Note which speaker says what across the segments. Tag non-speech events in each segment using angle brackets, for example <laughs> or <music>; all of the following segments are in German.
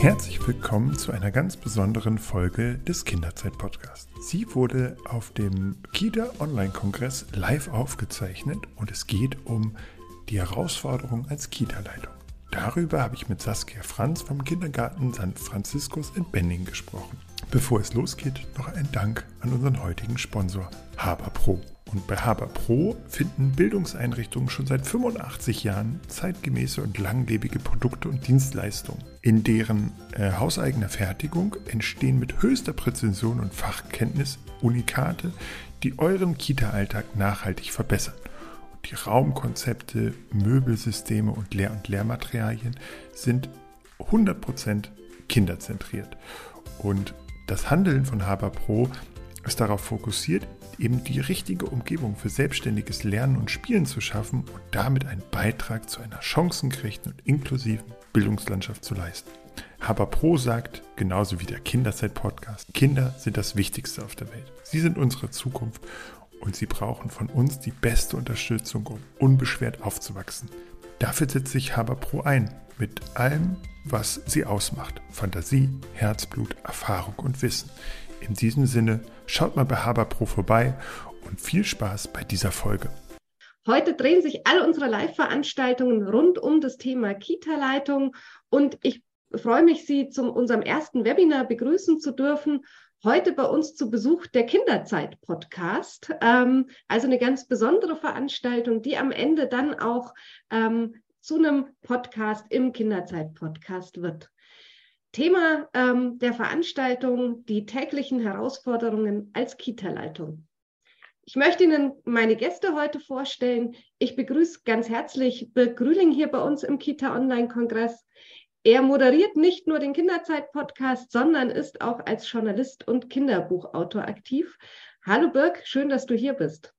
Speaker 1: Herzlich willkommen zu einer ganz besonderen Folge des Kinderzeit-Podcasts. Sie wurde auf dem KIDA Online-Kongress live aufgezeichnet und es geht um die Herausforderung als Kita-Leitung. Darüber habe ich mit Saskia Franz vom Kindergarten St. Franziskus in Benning gesprochen. Bevor es losgeht, noch ein Dank an unseren heutigen Sponsor Haber Pro. Und bei Haber Pro finden Bildungseinrichtungen schon seit 85 Jahren zeitgemäße und langlebige Produkte und Dienstleistungen. In deren äh, hauseigener Fertigung entstehen mit höchster Präzision und Fachkenntnis Unikate, die euren Kita-Alltag nachhaltig verbessern. Und die Raumkonzepte, Möbelsysteme und Lehr- und Lehrmaterialien sind 100% kinderzentriert. Und das Handeln von Haber Pro ist darauf fokussiert, eben die richtige Umgebung für selbstständiges Lernen und Spielen zu schaffen und damit einen Beitrag zu einer chancengerechten und inklusiven Bildungslandschaft zu leisten. Haber Pro sagt, genauso wie der Kinderzeit-Podcast, Kinder sind das Wichtigste auf der Welt. Sie sind unsere Zukunft und sie brauchen von uns die beste Unterstützung, um unbeschwert aufzuwachsen. Dafür setzt sich Haber Pro ein, mit allem, was sie ausmacht. Fantasie, Herzblut, Erfahrung und Wissen. In diesem Sinne, schaut mal bei Haber Pro vorbei und viel Spaß bei dieser Folge.
Speaker 2: Heute drehen sich all unsere Live-Veranstaltungen rund um das Thema Kita-Leitung und ich freue mich, Sie zu unserem ersten Webinar begrüßen zu dürfen. Heute bei uns zu Besuch der Kinderzeit-Podcast. Ähm, also eine ganz besondere Veranstaltung, die am Ende dann auch ähm, zu einem Podcast im Kinderzeit-Podcast wird. Thema ähm, der Veranstaltung, die täglichen Herausforderungen als Kita-Leitung. Ich möchte Ihnen meine Gäste heute vorstellen. Ich begrüße ganz herzlich Birk Grüling hier bei uns im Kita Online-Kongress. Er moderiert nicht nur den Kinderzeit-Podcast, sondern ist auch als Journalist und Kinderbuchautor aktiv. Hallo Birk, schön, dass du hier bist.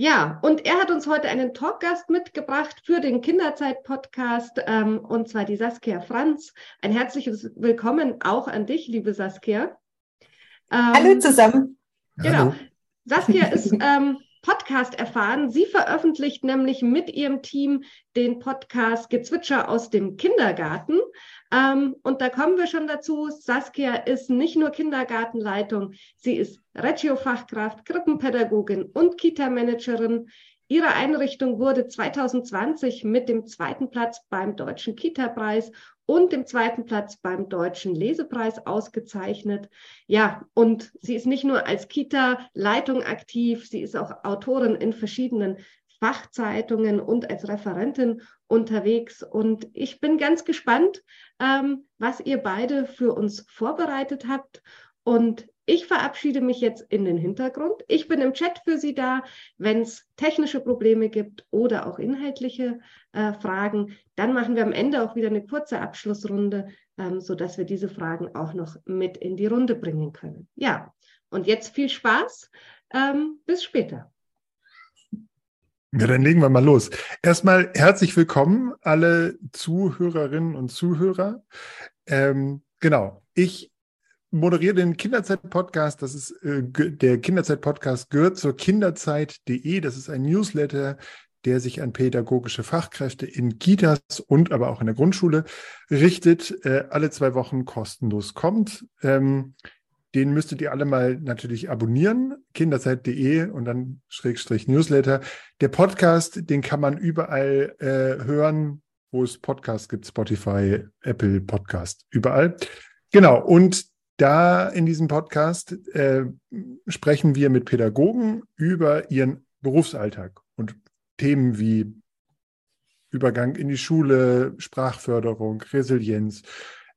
Speaker 2: Ja, und er hat uns heute einen Talkgast mitgebracht für den Kinderzeit-Podcast, ähm, und zwar die Saskia Franz. Ein herzliches Willkommen auch an dich, liebe Saskia.
Speaker 3: Ähm, Hallo zusammen.
Speaker 2: Genau. Hallo. Saskia <laughs> ist ähm, Podcast erfahren. Sie veröffentlicht nämlich mit ihrem Team den Podcast Gezwitscher aus dem Kindergarten. Ähm, und da kommen wir schon dazu. Saskia ist nicht nur Kindergartenleitung, sie ist Regio-Fachkraft, Krippenpädagogin und Kita-Managerin. Ihre Einrichtung wurde 2020 mit dem zweiten Platz beim Deutschen Kita-Preis und dem zweiten Platz beim Deutschen Lesepreis ausgezeichnet. Ja, und sie ist nicht nur als Kita-Leitung aktiv, sie ist auch Autorin in verschiedenen Fachzeitungen und als Referentin unterwegs. Und ich bin ganz gespannt, ähm, was ihr beide für uns vorbereitet habt. Und ich verabschiede mich jetzt in den Hintergrund. Ich bin im Chat für Sie da. Wenn es technische Probleme gibt oder auch inhaltliche äh, Fragen, dann machen wir am Ende auch wieder eine kurze Abschlussrunde, ähm, sodass wir diese Fragen auch noch mit in die Runde bringen können. Ja, und jetzt viel Spaß. Ähm, bis später.
Speaker 1: Ja, dann legen wir mal los. Erstmal herzlich willkommen, alle Zuhörerinnen und Zuhörer. Ähm, genau, ich moderiere den Kinderzeit-Podcast. Das ist äh, der Kinderzeit-Podcast gehört zur Kinderzeit.de. Das ist ein Newsletter, der sich an pädagogische Fachkräfte in Kitas und aber auch in der Grundschule richtet. Äh, alle zwei Wochen kostenlos kommt. Ähm, den müsstet ihr alle mal natürlich abonnieren, kinderzeit.de und dann Schrägstrich Newsletter. Der Podcast, den kann man überall äh, hören, wo es Podcasts gibt, Spotify, Apple Podcast, überall. Genau, und da in diesem Podcast äh, sprechen wir mit Pädagogen über ihren Berufsalltag und Themen wie Übergang in die Schule, Sprachförderung, Resilienz,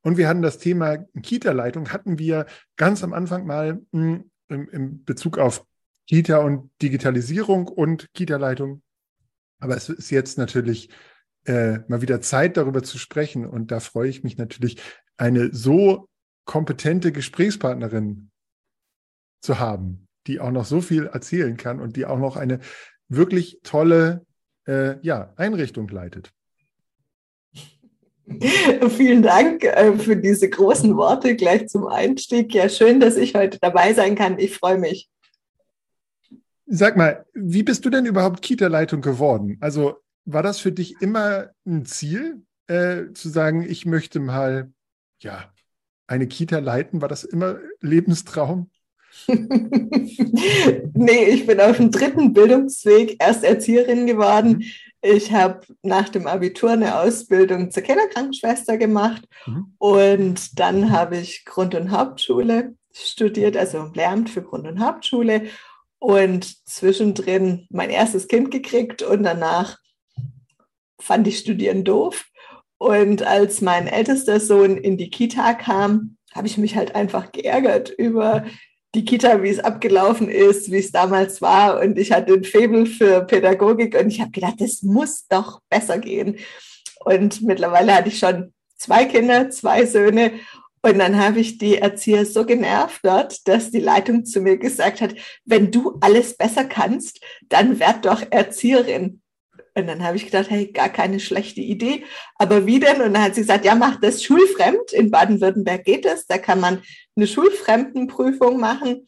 Speaker 1: und wir hatten das Thema Kita-Leitung, hatten wir ganz am Anfang mal hm, im, Bezug auf Kita und Digitalisierung und Kita-Leitung. Aber es ist jetzt natürlich äh, mal wieder Zeit, darüber zu sprechen. Und da freue ich mich natürlich, eine so kompetente Gesprächspartnerin zu haben, die auch noch so viel erzählen kann und die auch noch eine wirklich tolle äh, ja, Einrichtung leitet. <laughs>
Speaker 3: Vielen Dank äh, für diese großen Worte gleich zum Einstieg. Ja, schön, dass ich heute dabei sein kann. Ich freue mich.
Speaker 1: Sag mal, wie bist du denn überhaupt Kita-Leitung geworden? Also war das für dich immer ein Ziel, äh, zu sagen, ich möchte mal, ja, eine Kita leiten? War das immer Lebenstraum? <laughs>
Speaker 3: nee, ich bin auf dem dritten Bildungsweg erst Erzieherin geworden. Mhm. Ich habe nach dem Abitur eine Ausbildung zur Kinderkrankenschwester gemacht mhm. und dann habe ich Grund- und Hauptschule studiert, also Lehramt für Grund- und Hauptschule und zwischendrin mein erstes Kind gekriegt und danach fand ich Studieren doof. Und als mein ältester Sohn in die Kita kam, habe ich mich halt einfach geärgert über die Kita, wie es abgelaufen ist, wie es damals war. Und ich hatte ein Faible für Pädagogik und ich habe gedacht, das muss doch besser gehen. Und mittlerweile hatte ich schon zwei Kinder, zwei Söhne. Und dann habe ich die Erzieher so genervt dort, dass die Leitung zu mir gesagt hat, wenn du alles besser kannst, dann werd doch Erzieherin. Und dann habe ich gedacht, hey, gar keine schlechte Idee. Aber wie denn? Und dann hat sie gesagt, ja, mach das schulfremd. In Baden-Württemberg geht es. Da kann man eine Schulfremdenprüfung machen.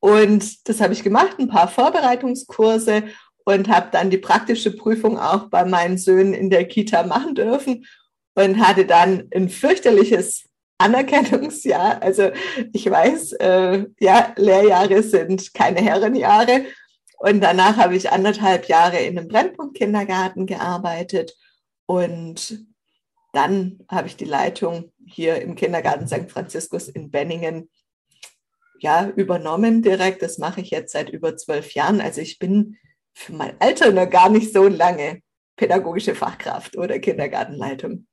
Speaker 3: Und das habe ich gemacht, ein paar Vorbereitungskurse und habe dann die praktische Prüfung auch bei meinen Söhnen in der Kita machen dürfen und hatte dann ein fürchterliches Anerkennungsjahr. Also ich weiß, äh, ja, Lehrjahre sind keine Herrenjahre. Und danach habe ich anderthalb Jahre in einem Brennpunkt-Kindergarten gearbeitet und dann habe ich die Leitung hier im Kindergarten St. Franziskus in Benningen ja, übernommen direkt. Das mache ich jetzt seit über zwölf Jahren. Also ich bin für mein Alter noch gar nicht so lange pädagogische Fachkraft oder Kindergartenleitung.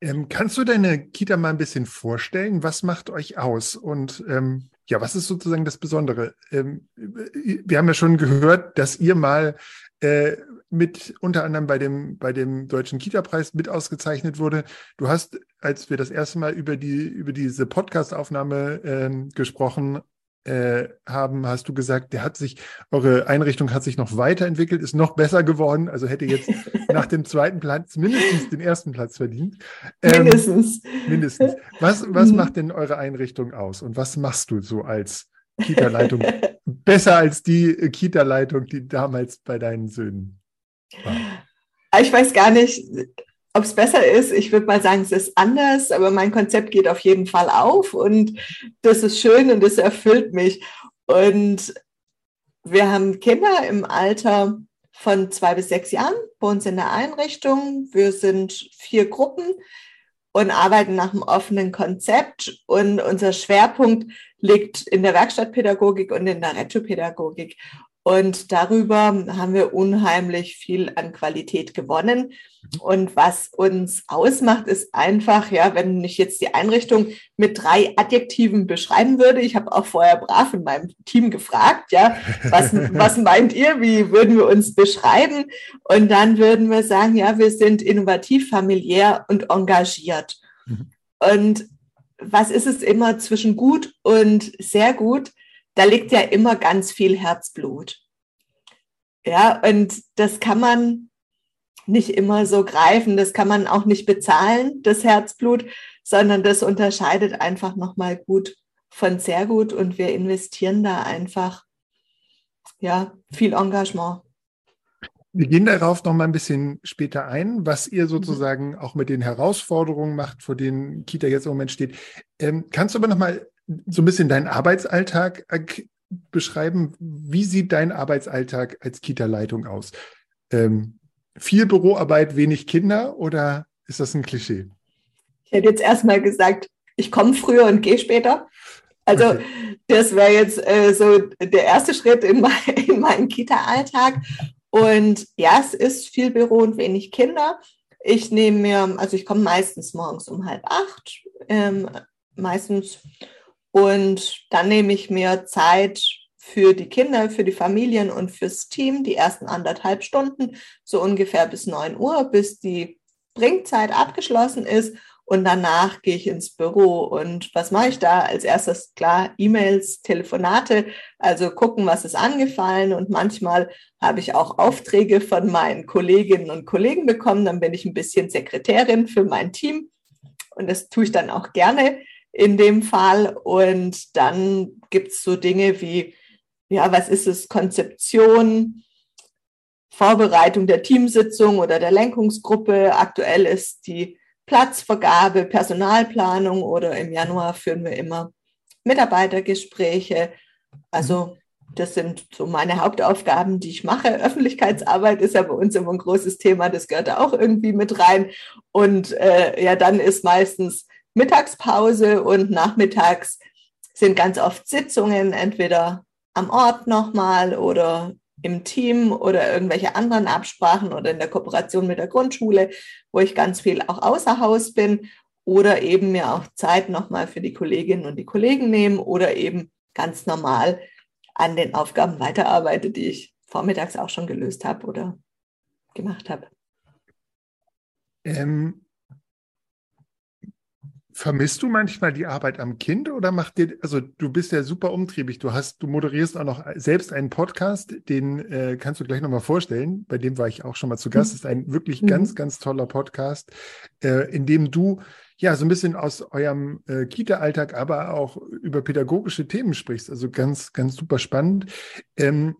Speaker 1: Ähm, kannst du deine Kita mal ein bisschen vorstellen? Was macht euch aus? Und ähm, ja, was ist sozusagen das Besondere? Ähm, wir haben ja schon gehört, dass ihr mal äh, mit unter anderem bei dem, bei dem Deutschen Kita-Preis mit ausgezeichnet wurde. Du hast, als wir das erste Mal über, die, über diese Podcast-Aufnahme äh, gesprochen äh, haben, hast du gesagt, der hat sich, eure Einrichtung hat sich noch weiterentwickelt, ist noch besser geworden, also hätte jetzt <laughs> nach dem zweiten Platz mindestens den ersten Platz verdient.
Speaker 3: Ähm, mindestens.
Speaker 1: Mindestens. Was, was mhm. macht denn eure Einrichtung aus und was machst du so als Kita-Leitung besser als die Kita-Leitung, die damals bei deinen Söhnen war?
Speaker 3: Ich weiß gar nicht, ob es besser ist, ich würde mal sagen, es ist anders, aber mein Konzept geht auf jeden Fall auf und das ist schön und das erfüllt mich. Und wir haben Kinder im Alter von zwei bis sechs Jahren bei uns in der Einrichtung. Wir sind vier Gruppen und arbeiten nach einem offenen Konzept. Und unser Schwerpunkt liegt in der Werkstattpädagogik und in der Rettopädagogik. Und darüber haben wir unheimlich viel an Qualität gewonnen. Und was uns ausmacht, ist einfach, ja, wenn ich jetzt die Einrichtung mit drei Adjektiven beschreiben würde, ich habe auch vorher brav in meinem Team gefragt, ja, was, <laughs> was meint ihr, wie würden wir uns beschreiben? Und dann würden wir sagen, ja, wir sind innovativ, familiär und engagiert. Mhm. Und was ist es immer zwischen gut und sehr gut? da liegt ja immer ganz viel Herzblut. Ja, und das kann man nicht immer so greifen, das kann man auch nicht bezahlen, das Herzblut, sondern das unterscheidet einfach nochmal gut von sehr gut und wir investieren da einfach ja, viel Engagement.
Speaker 1: Wir gehen darauf noch mal ein bisschen später ein, was ihr mhm. sozusagen auch mit den Herausforderungen macht, vor denen Kita jetzt im Moment steht. Ähm, kannst du aber noch mal so ein bisschen deinen Arbeitsalltag beschreiben? Wie sieht dein Arbeitsalltag als Kita-Leitung aus? Ähm, viel Büroarbeit, wenig Kinder oder ist das ein Klischee?
Speaker 3: Ich hätte jetzt erstmal gesagt, ich komme früher und gehe später. Also okay. das wäre jetzt äh, so der erste Schritt in, mein, <laughs> in meinen Kita-Alltag. Und ja, es ist viel Büro und wenig Kinder. Ich nehme mir, also ich komme meistens morgens um halb acht, ähm, meistens und dann nehme ich mir Zeit für die Kinder, für die Familien und fürs Team, die ersten anderthalb Stunden, so ungefähr bis 9 Uhr, bis die Bringzeit abgeschlossen ist. Und danach gehe ich ins Büro. Und was mache ich da? Als erstes klar E-Mails, Telefonate, also gucken, was ist angefallen. Und manchmal habe ich auch Aufträge von meinen Kolleginnen und Kollegen bekommen. Dann bin ich ein bisschen Sekretärin für mein Team. Und das tue ich dann auch gerne in dem Fall. Und dann gibt es so Dinge wie, ja, was ist es, Konzeption, Vorbereitung der Teamsitzung oder der Lenkungsgruppe. Aktuell ist die Platzvergabe, Personalplanung oder im Januar führen wir immer Mitarbeitergespräche. Also das sind so meine Hauptaufgaben, die ich mache. Öffentlichkeitsarbeit ist ja bei uns immer ein großes Thema, das gehört da auch irgendwie mit rein. Und äh, ja, dann ist meistens Mittagspause und nachmittags sind ganz oft Sitzungen, entweder am Ort nochmal oder im Team oder irgendwelche anderen Absprachen oder in der Kooperation mit der Grundschule, wo ich ganz viel auch außer Haus bin oder eben mir auch Zeit nochmal für die Kolleginnen und die Kollegen nehmen oder eben ganz normal an den Aufgaben weiterarbeite, die ich vormittags auch schon gelöst habe oder gemacht habe. Ähm,
Speaker 1: Vermisst du manchmal die Arbeit am Kind oder macht dir, also du bist ja super umtriebig, du hast, du moderierst auch noch selbst einen Podcast, den äh, kannst du gleich nochmal vorstellen, bei dem war ich auch schon mal zu Gast, das ist ein wirklich mhm. ganz, ganz toller Podcast, äh, in dem du ja so ein bisschen aus eurem äh, Kita-Alltag, aber auch über pädagogische Themen sprichst, also ganz, ganz super spannend. Ähm,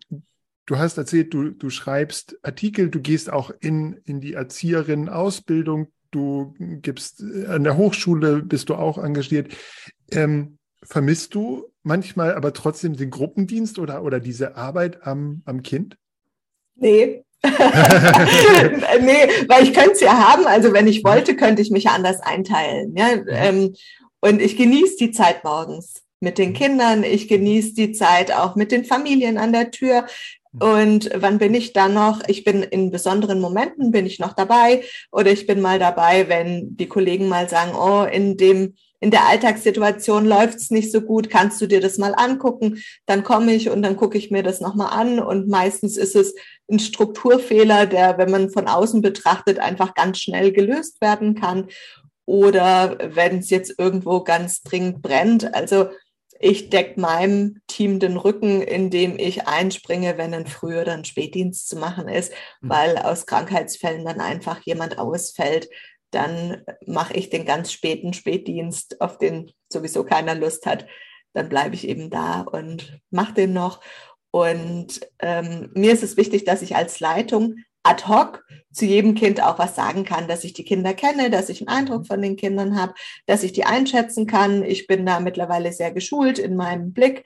Speaker 1: Du hast erzählt, du, du schreibst Artikel, du gehst auch in, in die Erzieherinnen-Ausbildung, du gibst an der Hochschule, bist du auch engagiert. Ähm, vermisst du manchmal aber trotzdem den Gruppendienst oder, oder diese Arbeit am, am Kind?
Speaker 3: Nee. <laughs> nee, weil ich könnte es ja haben. Also wenn ich wollte, könnte ich mich anders einteilen. Ja? Ähm, und ich genieße die Zeit morgens mit den Kindern. Ich genieße die Zeit auch mit den Familien an der Tür. Und wann bin ich dann noch? Ich bin in besonderen Momenten, bin ich noch dabei oder ich bin mal dabei, wenn die Kollegen mal sagen, oh, in dem, in der Alltagssituation läuft's nicht so gut, kannst du dir das mal angucken? Dann komme ich und dann gucke ich mir das nochmal an und meistens ist es ein Strukturfehler, der, wenn man von außen betrachtet, einfach ganz schnell gelöst werden kann oder wenn es jetzt irgendwo ganz dringend brennt. Also ich decke meinem Team den Rücken, indem ich einspringe, wenn ein Früh- oder ein Spätdienst zu machen ist, mhm. weil aus Krankheitsfällen dann einfach jemand ausfällt. Dann mache ich den ganz späten Spätdienst, auf den sowieso keiner Lust hat. Dann bleibe ich eben da und mache den noch. Und ähm, mir ist es wichtig, dass ich als Leitung ad hoc zu jedem Kind auch was sagen kann, dass ich die Kinder kenne, dass ich einen Eindruck von den Kindern habe, dass ich die einschätzen kann. Ich bin da mittlerweile sehr geschult in meinem Blick,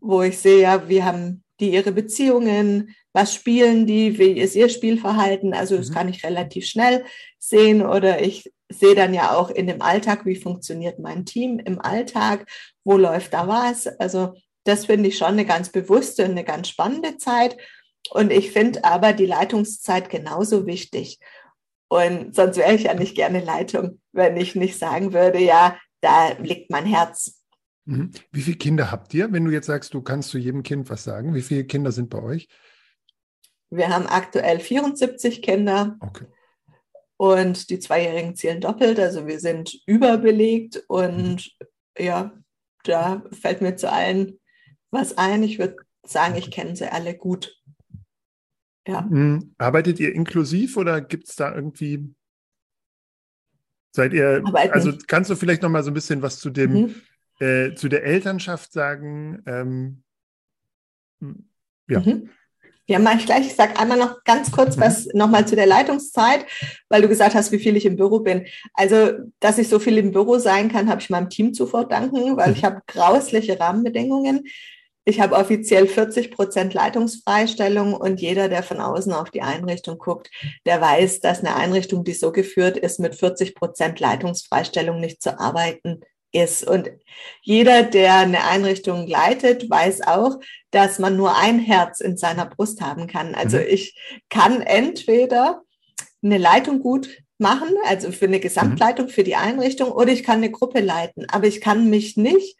Speaker 3: wo ich sehe, ja, wie haben die ihre Beziehungen, was spielen die, wie ist ihr Spielverhalten. Also das mhm. kann ich relativ schnell sehen oder ich sehe dann ja auch in dem Alltag, wie funktioniert mein Team im Alltag, wo läuft da was. Also das finde ich schon eine ganz bewusste und eine ganz spannende Zeit. Und ich finde aber die Leitungszeit genauso wichtig. Und sonst wäre ich ja nicht gerne Leitung, wenn ich nicht sagen würde, ja, da liegt mein Herz.
Speaker 1: Mhm. Wie viele Kinder habt ihr? Wenn du jetzt sagst, du kannst zu jedem Kind was sagen, wie viele Kinder sind bei euch?
Speaker 3: Wir haben aktuell 74 Kinder. Okay. Und die Zweijährigen zählen doppelt, also wir sind überbelegt. Und mhm. ja, da fällt mir zu allen was ein. Ich würde sagen, ich kenne sie alle gut.
Speaker 1: Ja. Mhm. Arbeitet ihr inklusiv oder gibt es da irgendwie, seid ihr, also kannst du vielleicht noch mal so ein bisschen was zu dem, mhm. äh, zu der Elternschaft sagen? Ähm,
Speaker 3: ja. Mhm. Ja, mache ich gleich. Ich sage einmal noch ganz kurz mhm. was nochmal zu der Leitungszeit, weil du gesagt hast, wie viel ich im Büro bin. Also, dass ich so viel im Büro sein kann, habe ich meinem Team zu verdanken, weil ich habe grausliche Rahmenbedingungen. Ich habe offiziell 40 Prozent Leitungsfreistellung und jeder, der von außen auf die Einrichtung guckt, der weiß, dass eine Einrichtung, die so geführt ist, mit 40 Prozent Leitungsfreistellung nicht zu arbeiten ist. Und jeder, der eine Einrichtung leitet, weiß auch, dass man nur ein Herz in seiner Brust haben kann. Also mhm. ich kann entweder eine Leitung gut machen, also für eine Gesamtleitung für die Einrichtung, oder ich kann eine Gruppe leiten. Aber ich kann mich nicht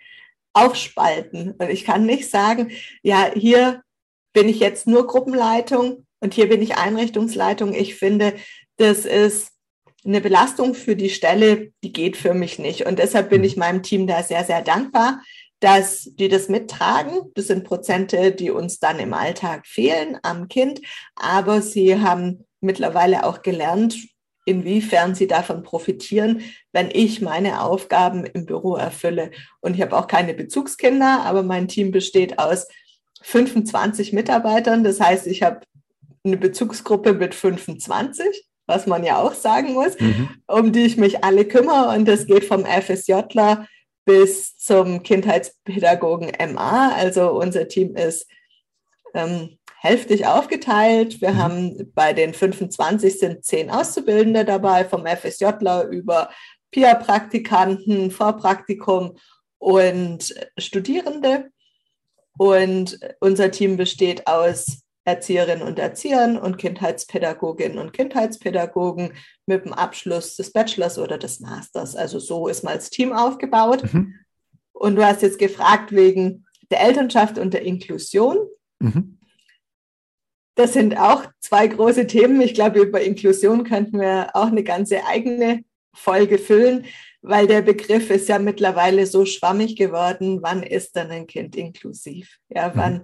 Speaker 3: aufspalten. Und ich kann nicht sagen, ja, hier bin ich jetzt nur Gruppenleitung und hier bin ich Einrichtungsleitung. Ich finde, das ist eine Belastung für die Stelle, die geht für mich nicht. Und deshalb bin ich meinem Team da sehr, sehr dankbar, dass die das mittragen. Das sind Prozente, die uns dann im Alltag fehlen am Kind. Aber sie haben mittlerweile auch gelernt, inwiefern sie davon profitieren, wenn ich meine Aufgaben im Büro erfülle. Und ich habe auch keine Bezugskinder, aber mein Team besteht aus 25 Mitarbeitern. Das heißt, ich habe eine Bezugsgruppe mit 25, was man ja auch sagen muss, mhm. um die ich mich alle kümmere. Und das geht vom FSJler bis zum Kindheitspädagogen MA. Also unser Team ist ähm, hälftig aufgeteilt. Wir mhm. haben bei den 25 sind zehn Auszubildende dabei, vom FSJler über PIA-Praktikanten, Vorpraktikum und Studierende. Und unser Team besteht aus Erzieherinnen und Erziehern und Kindheitspädagoginnen und Kindheitspädagogen mit dem Abschluss des Bachelors oder des Masters. Also so ist mal das Team aufgebaut. Mhm. Und du hast jetzt gefragt wegen der Elternschaft und der Inklusion. Mhm. Das sind auch zwei große Themen. Ich glaube, über Inklusion könnten wir auch eine ganze eigene Folge füllen, weil der Begriff ist ja mittlerweile so schwammig geworden. Wann ist denn ein Kind inklusiv? Ja, mhm. wann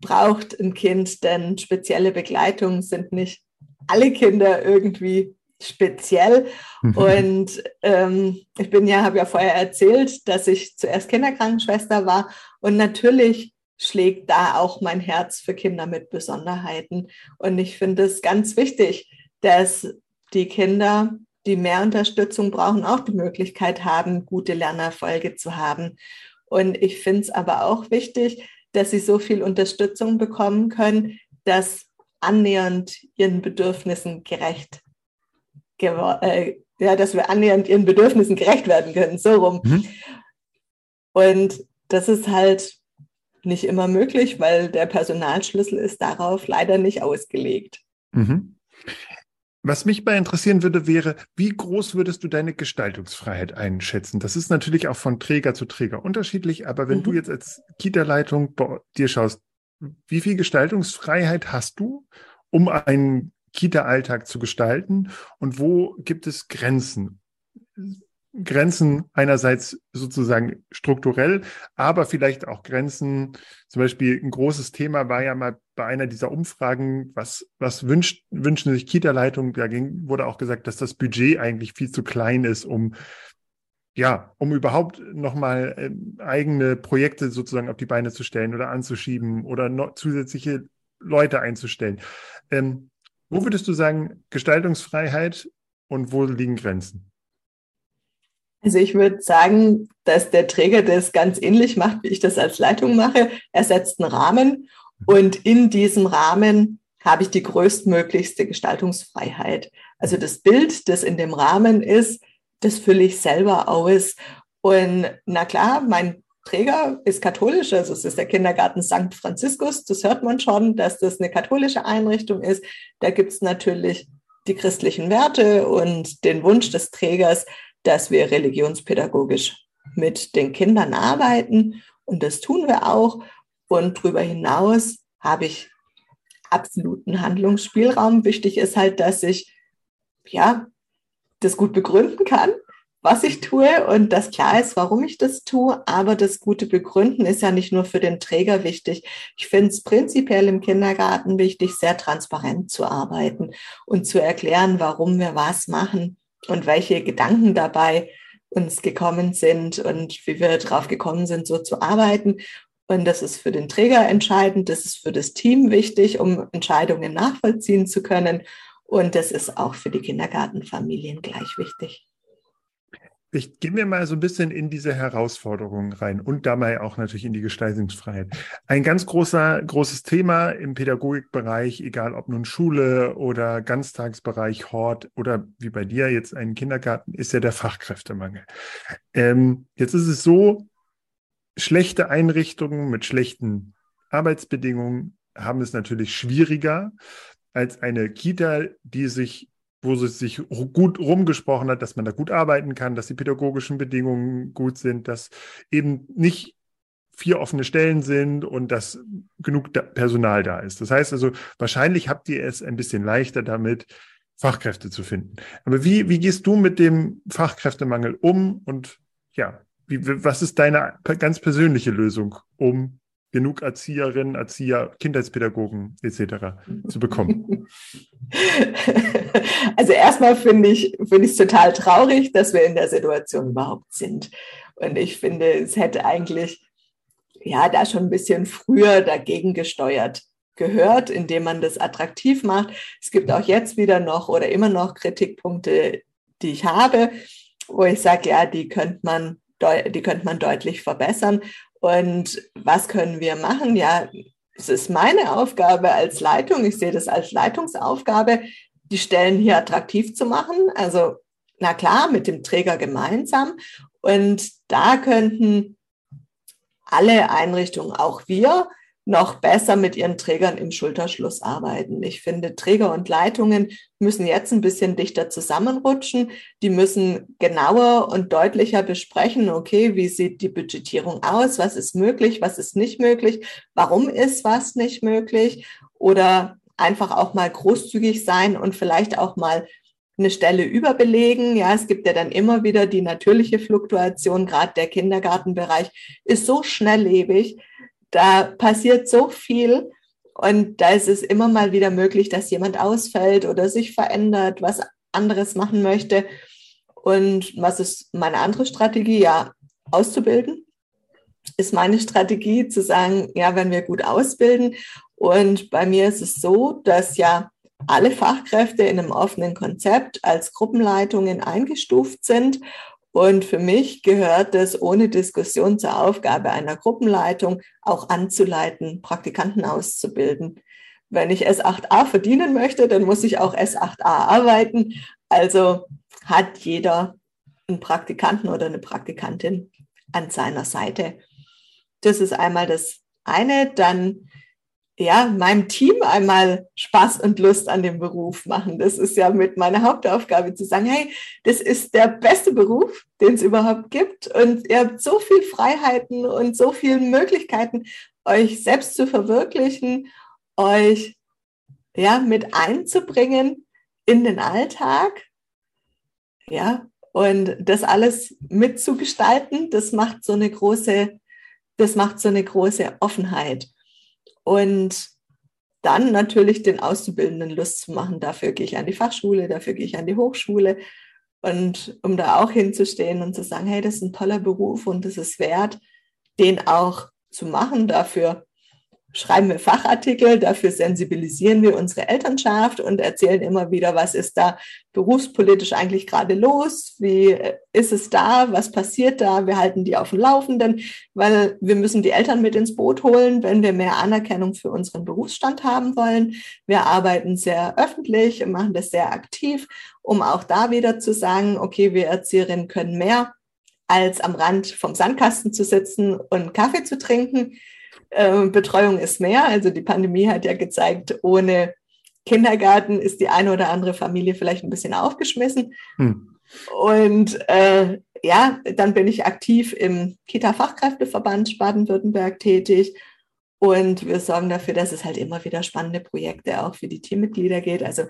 Speaker 3: braucht ein Kind denn spezielle Begleitung? Sind nicht alle Kinder irgendwie speziell? Mhm. Und ähm, ich bin ja, habe ja vorher erzählt, dass ich zuerst Kinderkrankenschwester war und natürlich schlägt da auch mein Herz für Kinder mit Besonderheiten. Und ich finde es ganz wichtig, dass die Kinder die mehr Unterstützung brauchen, auch die Möglichkeit haben, gute Lernerfolge zu haben. Und ich finde es aber auch wichtig, dass sie so viel Unterstützung bekommen können, dass annähernd ihren Bedürfnissen gerecht äh, ja, dass wir annähernd ihren Bedürfnissen gerecht werden können, so rum. Mhm. Und das ist halt nicht immer möglich, weil der Personalschlüssel ist darauf leider nicht ausgelegt. Mhm.
Speaker 1: Was mich mal interessieren würde, wäre, wie groß würdest du deine Gestaltungsfreiheit einschätzen? Das ist natürlich auch von Träger zu Träger unterschiedlich, aber wenn mhm. du jetzt als Kita-Leitung dir schaust, wie viel Gestaltungsfreiheit hast du, um einen Kita-Alltag zu gestalten und wo gibt es Grenzen? Grenzen einerseits sozusagen strukturell, aber vielleicht auch Grenzen. Zum Beispiel ein großes Thema war ja mal bei einer dieser Umfragen, was, was wünscht, wünschen sich Kita-Leitungen? Da ging, wurde auch gesagt, dass das Budget eigentlich viel zu klein ist, um ja, um überhaupt nochmal äh, eigene Projekte sozusagen auf die Beine zu stellen oder anzuschieben oder noch zusätzliche Leute einzustellen. Ähm, wo würdest du sagen, Gestaltungsfreiheit und wo liegen Grenzen?
Speaker 3: Also ich würde sagen, dass der Träger das ganz ähnlich macht, wie ich das als Leitung mache. Er setzt einen Rahmen und in diesem Rahmen habe ich die größtmöglichste Gestaltungsfreiheit. Also das Bild, das in dem Rahmen ist, das fülle ich selber aus. Und na klar, mein Träger ist katholisch, also es ist der Kindergarten St. Franziskus. Das hört man schon, dass das eine katholische Einrichtung ist. Da gibt es natürlich die christlichen Werte und den Wunsch des Trägers, dass wir religionspädagogisch mit den Kindern arbeiten. Und das tun wir auch. Und darüber hinaus habe ich absoluten Handlungsspielraum. Wichtig ist halt, dass ich ja das gut begründen kann, was ich tue und dass klar ist, warum ich das tue. Aber das gute Begründen ist ja nicht nur für den Träger wichtig. Ich finde es prinzipiell im Kindergarten wichtig, sehr transparent zu arbeiten und zu erklären, warum wir was machen und welche Gedanken dabei uns gekommen sind und wie wir darauf gekommen sind, so zu arbeiten. Und das ist für den Träger entscheidend, das ist für das Team wichtig, um Entscheidungen nachvollziehen zu können. Und das ist auch für die Kindergartenfamilien gleich wichtig.
Speaker 1: Ich gehe mir mal so ein bisschen in diese Herausforderungen rein und dabei auch natürlich in die Gestaltungsfreiheit. Ein ganz großer, großes Thema im Pädagogikbereich, egal ob nun Schule oder Ganztagsbereich, Hort oder wie bei dir jetzt ein Kindergarten, ist ja der Fachkräftemangel. Ähm, jetzt ist es so, schlechte Einrichtungen mit schlechten Arbeitsbedingungen haben es natürlich schwieriger als eine Kita, die sich wo es sich gut rumgesprochen hat, dass man da gut arbeiten kann, dass die pädagogischen Bedingungen gut sind, dass eben nicht vier offene Stellen sind und dass genug Personal da ist. Das heißt also, wahrscheinlich habt ihr es ein bisschen leichter damit, Fachkräfte zu finden. Aber wie, wie gehst du mit dem Fachkräftemangel um und ja, wie, was ist deine ganz persönliche Lösung, um genug Erzieherinnen, Erzieher, Kindheitspädagogen etc. zu bekommen? <laughs>
Speaker 3: Also erstmal finde ich es total traurig, dass wir in der Situation überhaupt sind. Und ich finde, es hätte eigentlich ja da schon ein bisschen früher dagegen gesteuert gehört, indem man das attraktiv macht. Es gibt auch jetzt wieder noch oder immer noch Kritikpunkte, die ich habe, wo ich sage, ja, die könnte man, die könnte man deutlich verbessern. Und was können wir machen? Ja, es ist meine Aufgabe als Leitung. Ich sehe das als Leitungsaufgabe, die Stellen hier attraktiv zu machen. Also, na klar, mit dem Träger gemeinsam. Und da könnten alle Einrichtungen, auch wir, noch besser mit ihren Trägern im Schulterschluss arbeiten. Ich finde, Träger und Leitungen müssen jetzt ein bisschen dichter zusammenrutschen. Die müssen genauer und deutlicher besprechen, okay, wie sieht die Budgetierung aus? Was ist möglich? Was ist nicht möglich? Warum ist was nicht möglich? Oder einfach auch mal großzügig sein und vielleicht auch mal eine Stelle überbelegen. Ja, es gibt ja dann immer wieder die natürliche Fluktuation. Gerade der Kindergartenbereich ist so schnelllebig da passiert so viel und da ist es immer mal wieder möglich, dass jemand ausfällt oder sich verändert, was anderes machen möchte. Und was ist meine andere Strategie? Ja, auszubilden ist meine Strategie zu sagen, ja, wenn wir gut ausbilden. Und bei mir ist es so, dass ja alle Fachkräfte in einem offenen Konzept als Gruppenleitungen eingestuft sind und für mich gehört es ohne Diskussion zur Aufgabe einer Gruppenleitung, auch anzuleiten, Praktikanten auszubilden. Wenn ich S8a verdienen möchte, dann muss ich auch S8a arbeiten. Also hat jeder einen Praktikanten oder eine Praktikantin an seiner Seite. Das ist einmal das eine. Dann ja, meinem Team einmal Spaß und Lust an dem Beruf machen. Das ist ja mit meiner Hauptaufgabe zu sagen, hey, das ist der beste Beruf, den es überhaupt gibt. Und ihr habt so viel Freiheiten und so viele Möglichkeiten, euch selbst zu verwirklichen, euch ja mit einzubringen in den Alltag. Ja, und das alles mitzugestalten, das macht so eine große, das macht so eine große Offenheit. Und dann natürlich den Auszubildenden Lust zu machen. Dafür gehe ich an die Fachschule, dafür gehe ich an die Hochschule. Und um da auch hinzustehen und zu sagen, hey, das ist ein toller Beruf und es ist wert, den auch zu machen. Dafür schreiben wir Fachartikel, dafür sensibilisieren wir unsere Elternschaft und erzählen immer wieder, was ist da berufspolitisch eigentlich gerade los, wie äh, ist es da, was passiert da, wir halten die auf dem Laufenden, weil wir müssen die Eltern mit ins Boot holen, wenn wir mehr Anerkennung für unseren Berufsstand haben wollen. Wir arbeiten sehr öffentlich und machen das sehr aktiv, um auch da wieder zu sagen, okay, wir Erzieherinnen können mehr als am Rand vom Sandkasten zu sitzen und Kaffee zu trinken äh, Betreuung ist mehr. Also die Pandemie hat ja gezeigt, ohne Kindergarten ist die eine oder andere Familie vielleicht ein bisschen aufgeschmissen. Hm. Und äh, ja, dann bin ich aktiv im Kita-Fachkräfteverband Baden-Württemberg tätig. Und wir sorgen dafür, dass es halt immer wieder spannende Projekte auch für die Teammitglieder geht, also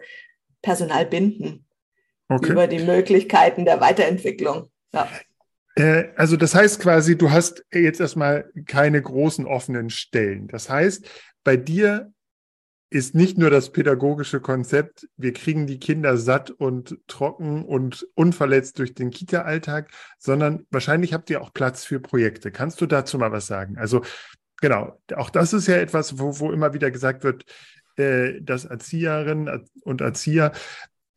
Speaker 3: Personal binden okay. über die Möglichkeiten der Weiterentwicklung. Ja.
Speaker 1: Äh, also das heißt quasi, du hast jetzt erstmal keine großen offenen Stellen. Das heißt, bei dir ist nicht nur das pädagogische Konzept, wir kriegen die Kinder satt und trocken und unverletzt durch den Kita-Alltag, sondern wahrscheinlich habt ihr auch Platz für Projekte. Kannst du dazu mal was sagen? Also genau, auch das ist ja etwas, wo, wo immer wieder gesagt wird, äh, dass Erzieherinnen und Erzieher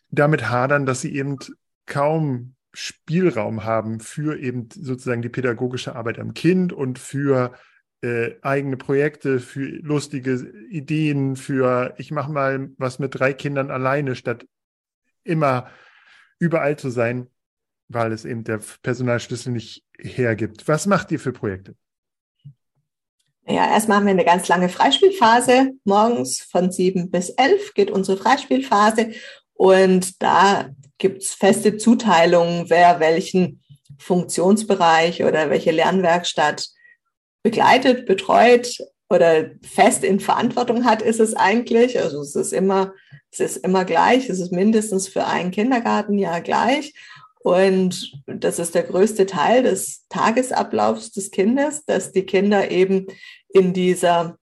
Speaker 1: damit hadern, dass sie eben kaum Spielraum haben für eben sozusagen die pädagogische Arbeit am Kind und für äh, eigene Projekte, für lustige Ideen, für ich mache mal was mit drei Kindern alleine, statt immer überall zu sein, weil es eben der Personalschlüssel nicht hergibt. Was macht ihr für Projekte?
Speaker 3: Ja, erstmal haben wir eine ganz lange Freispielphase. Morgens von sieben bis elf geht unsere Freispielphase. Und da gibt es feste Zuteilungen, wer welchen Funktionsbereich oder welche Lernwerkstatt begleitet, betreut oder fest in Verantwortung hat, ist es eigentlich. Also es ist immer, es ist immer gleich. Es ist mindestens für ein Kindergartenjahr gleich. Und das ist der größte Teil des Tagesablaufs des Kindes, dass die Kinder eben in dieser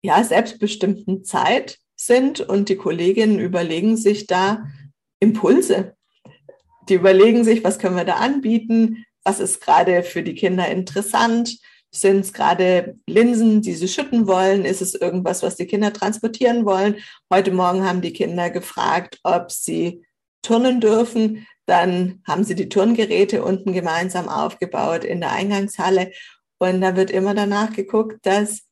Speaker 3: ja, selbstbestimmten Zeit sind und die Kolleginnen überlegen sich da, Impulse. Die überlegen sich, was können wir da anbieten, was ist gerade für die Kinder interessant, Sind es gerade Linsen, die sie schütten wollen? Ist es irgendwas, was die Kinder transportieren wollen? Heute Morgen haben die Kinder gefragt, ob sie turnen dürfen. Dann haben sie die Turngeräte unten gemeinsam aufgebaut in der Eingangshalle. Und da wird immer danach geguckt, dass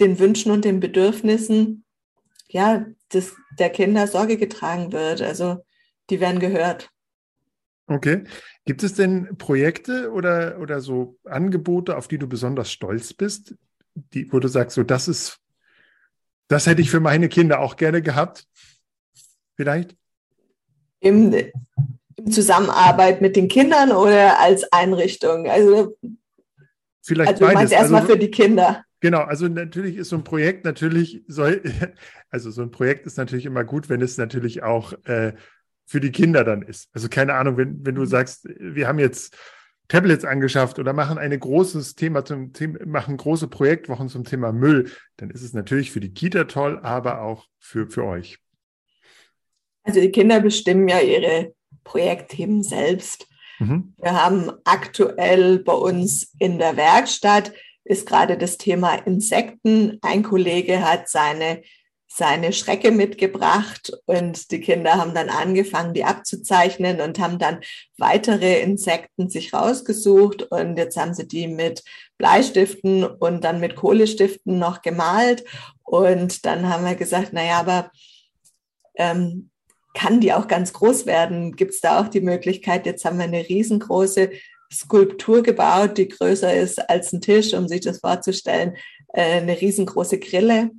Speaker 3: den Wünschen und den Bedürfnissen ja, des, der Kinder Sorge getragen wird. Also die werden gehört.
Speaker 1: Okay. Gibt es denn Projekte oder, oder so Angebote, auf die du besonders stolz bist, die, wo du sagst, so das ist, das hätte ich für meine Kinder auch gerne gehabt? Vielleicht?
Speaker 3: Im, in Zusammenarbeit mit den Kindern oder als Einrichtung? Also,
Speaker 1: Vielleicht
Speaker 3: also du meinst erstmal also, für die Kinder.
Speaker 1: Genau, also natürlich ist so ein Projekt natürlich soll, <laughs> also so ein Projekt ist natürlich immer gut, wenn es natürlich auch äh, für die Kinder dann ist. Also keine Ahnung, wenn, wenn du mhm. sagst, wir haben jetzt Tablets angeschafft oder machen ein großes Thema zum Thema, machen große Projektwochen zum Thema Müll, dann ist es natürlich für die Kita toll, aber auch für, für euch.
Speaker 3: Also die Kinder bestimmen ja ihre Projektthemen selbst. Mhm. Wir haben aktuell bei uns in der Werkstatt ist gerade das Thema Insekten. Ein Kollege hat seine, seine Schrecke mitgebracht und die Kinder haben dann angefangen, die abzuzeichnen und haben dann weitere Insekten sich rausgesucht und jetzt haben sie die mit Bleistiften und dann mit Kohlestiften noch gemalt und dann haben wir gesagt, naja, aber ähm, kann die auch ganz groß werden? Gibt es da auch die Möglichkeit, jetzt haben wir eine riesengroße Skulptur gebaut, die größer ist als ein Tisch, um sich das vorzustellen. Äh, eine riesengroße Grille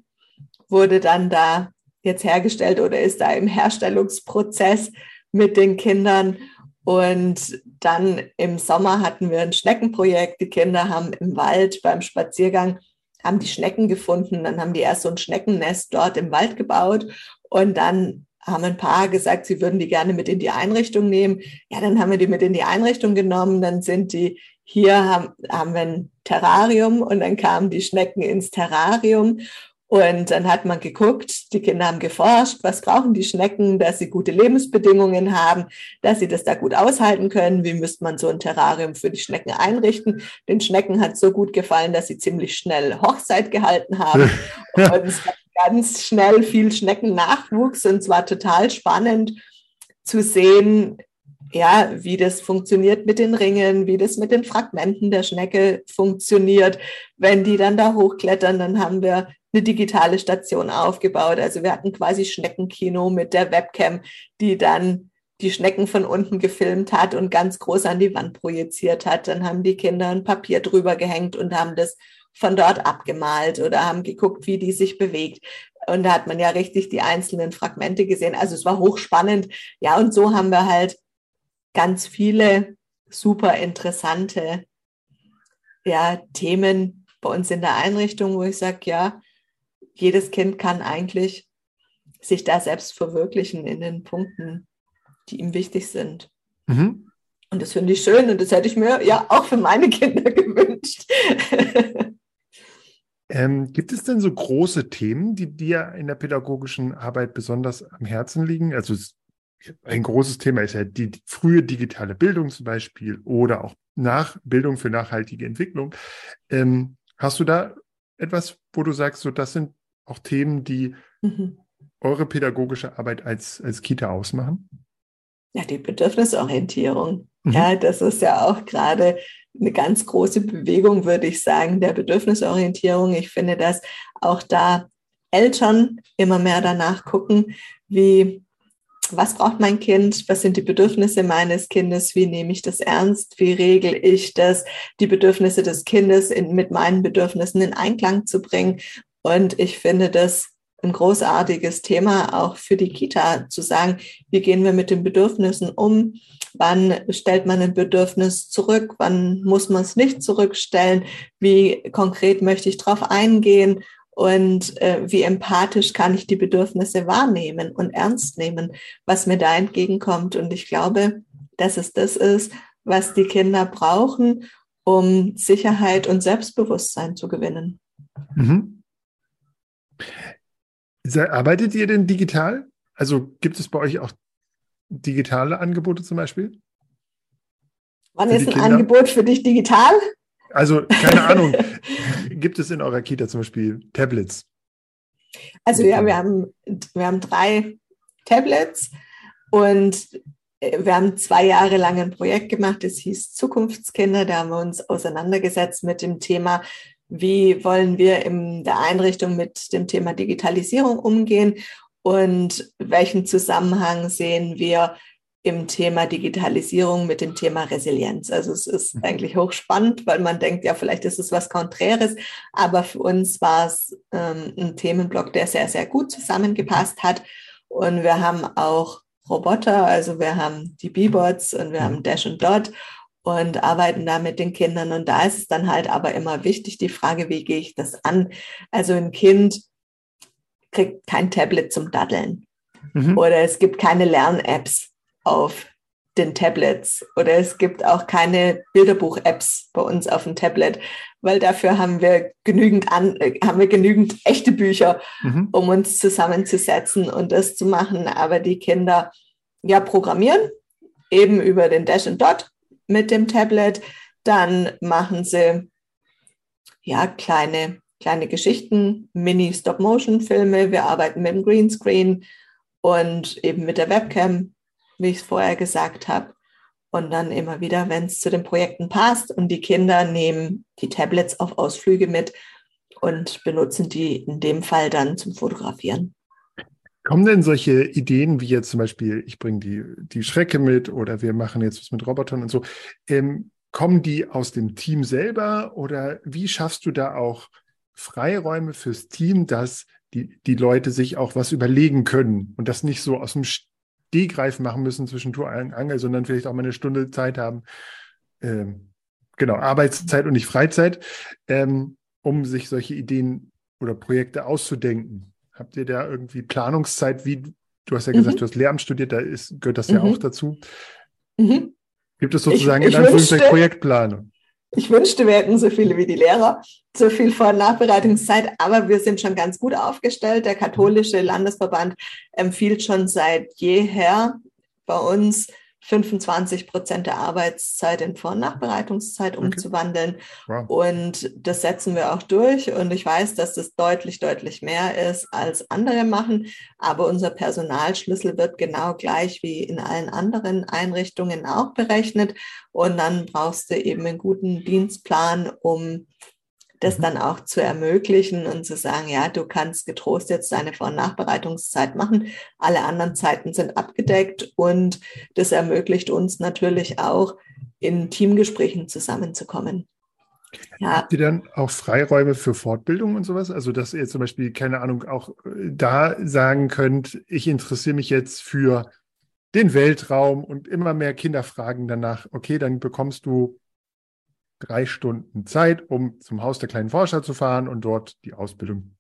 Speaker 3: wurde dann da jetzt hergestellt oder ist da im Herstellungsprozess mit den Kindern. Und dann im Sommer hatten wir ein Schneckenprojekt. Die Kinder haben im Wald beim Spaziergang haben die Schnecken gefunden. Dann haben die erst so ein Schneckennest dort im Wald gebaut und dann haben ein paar gesagt, sie würden die gerne mit in die Einrichtung nehmen. Ja, dann haben wir die mit in die Einrichtung genommen. Dann sind die hier, haben, haben wir ein Terrarium und dann kamen die Schnecken ins Terrarium. Und dann hat man geguckt, die Kinder haben geforscht, was brauchen die Schnecken, dass sie gute Lebensbedingungen haben, dass sie das da gut aushalten können. Wie müsste man so ein Terrarium für die Schnecken einrichten? Den Schnecken hat so gut gefallen, dass sie ziemlich schnell Hochzeit gehalten haben. <laughs> Und es ganz schnell viel Schneckennachwuchs und zwar total spannend zu sehen, ja, wie das funktioniert mit den Ringen, wie das mit den Fragmenten der Schnecke funktioniert. Wenn die dann da hochklettern, dann haben wir eine digitale Station aufgebaut. Also wir hatten quasi Schneckenkino mit der Webcam, die dann die Schnecken von unten gefilmt hat und ganz groß an die Wand projiziert hat. Dann haben die Kinder ein Papier drüber gehängt und haben das von dort abgemalt oder haben geguckt, wie die sich bewegt. Und da hat man ja richtig die einzelnen Fragmente gesehen. Also es war hochspannend. Ja, und so haben wir halt ganz viele super interessante ja, Themen bei uns in der Einrichtung, wo ich sage, ja, jedes Kind kann eigentlich sich da selbst verwirklichen in den Punkten, die ihm wichtig sind. Mhm. Und das finde ich schön und das hätte ich mir ja auch für meine Kinder <laughs> gewünscht.
Speaker 1: Ähm, gibt es denn so große Themen, die dir in der pädagogischen Arbeit besonders am Herzen liegen? Also ein großes Thema ist ja die frühe digitale Bildung zum Beispiel oder auch Nachbildung für nachhaltige Entwicklung. Ähm, hast du da etwas, wo du sagst, so das sind auch Themen, die mhm. eure pädagogische Arbeit als, als Kita ausmachen?
Speaker 3: Ja, die Bedürfnisorientierung. Mhm. Ja, das ist ja auch gerade eine ganz große Bewegung, würde ich sagen, der Bedürfnisorientierung. Ich finde, dass auch da Eltern immer mehr danach gucken, wie, was braucht mein Kind? Was sind die Bedürfnisse meines Kindes? Wie nehme ich das ernst? Wie regel ich das? Die Bedürfnisse des Kindes in, mit meinen Bedürfnissen in Einklang zu bringen. Und ich finde das ein großartiges Thema auch für die Kita zu sagen, wie gehen wir mit den Bedürfnissen um? Wann stellt man ein Bedürfnis zurück? Wann muss man es nicht zurückstellen? Wie konkret möchte ich darauf eingehen? Und äh, wie empathisch kann ich die Bedürfnisse wahrnehmen und ernst nehmen, was mir da entgegenkommt? Und ich glaube, dass es das ist, was die Kinder brauchen, um Sicherheit und Selbstbewusstsein zu gewinnen. Mhm.
Speaker 1: Arbeitet ihr denn digital? Also gibt es bei euch auch digitale Angebote zum Beispiel?
Speaker 3: Wann ist ein Kinder? Angebot für dich digital?
Speaker 1: Also, keine <laughs> Ahnung, gibt es in eurer Kita zum Beispiel Tablets?
Speaker 3: Also ja, wir haben, wir haben drei Tablets und äh, wir haben zwei Jahre lang ein Projekt gemacht, das hieß Zukunftskinder. Da haben wir uns auseinandergesetzt mit dem Thema, wie wollen wir in der Einrichtung mit dem Thema Digitalisierung umgehen und welchen Zusammenhang sehen wir im Thema Digitalisierung mit dem Thema Resilienz. Also es ist mhm. eigentlich hochspannend, weil man denkt, ja, vielleicht ist es was Konträres, aber für uns war es ähm, ein Themenblock, der sehr, sehr gut zusammengepasst hat. Und wir haben auch Roboter, also wir haben die B-Bots und wir haben Dash und Dot und arbeiten da mit den Kindern. Und da ist es dann halt aber immer wichtig, die Frage, wie gehe ich das an? Also ein Kind kriegt kein Tablet zum Daddeln. Mhm. Oder es gibt keine Lern-Apps auf den Tablets oder es gibt auch keine Bilderbuch-Apps bei uns auf dem Tablet, weil dafür haben wir genügend an, haben wir genügend echte Bücher, mhm. um uns zusammenzusetzen und das zu machen. Aber die Kinder ja programmieren eben über den Dash and Dot mit dem Tablet. Dann machen sie ja kleine kleine Geschichten, Mini-Stop-Motion-Filme. Wir arbeiten mit dem Greenscreen und eben mit der Webcam wie ich es vorher gesagt habe. Und dann immer wieder, wenn es zu den Projekten passt. Und die Kinder nehmen die Tablets auf Ausflüge mit und benutzen die in dem Fall dann zum Fotografieren.
Speaker 1: Kommen denn solche Ideen wie jetzt zum Beispiel, ich bringe die, die Schrecke mit oder wir machen jetzt was mit Robotern und so, ähm, kommen die aus dem Team selber oder wie schaffst du da auch Freiräume fürs Team, dass die, die Leute sich auch was überlegen können und das nicht so aus dem Stehgreif machen müssen zwischen Tour und Angel, sondern vielleicht auch mal eine Stunde Zeit haben. Ähm, genau, Arbeitszeit und nicht Freizeit, ähm, um sich solche Ideen oder Projekte auszudenken. Habt ihr da irgendwie Planungszeit, wie du hast ja gesagt, mhm. du hast Lehramt studiert, da ist, gehört das mhm. ja auch dazu. Mhm. Gibt es sozusagen ich, ich in Anführungszeichen Projektplanung?
Speaker 3: Ich wünschte, wir hätten so viele wie die Lehrer, so viel Vor- und Nachbereitungszeit, aber wir sind schon ganz gut aufgestellt. Der katholische Landesverband empfiehlt schon seit jeher bei uns 25 Prozent der Arbeitszeit in Vor- und Nachbereitungszeit okay. umzuwandeln. Wow. Und das setzen wir auch durch. Und ich weiß, dass das deutlich, deutlich mehr ist, als andere machen. Aber unser Personalschlüssel wird genau gleich wie in allen anderen Einrichtungen auch berechnet. Und dann brauchst du eben einen guten Dienstplan, um das mhm. dann auch zu ermöglichen und zu sagen, ja, du kannst getrost jetzt deine Vor- und Nachbereitungszeit machen. Alle anderen Zeiten sind abgedeckt und das ermöglicht uns natürlich auch, in Teamgesprächen zusammenzukommen.
Speaker 1: Ja. Habt ihr dann auch Freiräume für Fortbildung und sowas? Also, dass ihr zum Beispiel, keine Ahnung, auch äh, da sagen könnt, ich interessiere mich jetzt für den Weltraum und immer mehr Kinder fragen danach, okay, dann bekommst du drei Stunden Zeit, um zum Haus der kleinen Forscher zu fahren und dort die Ausbildung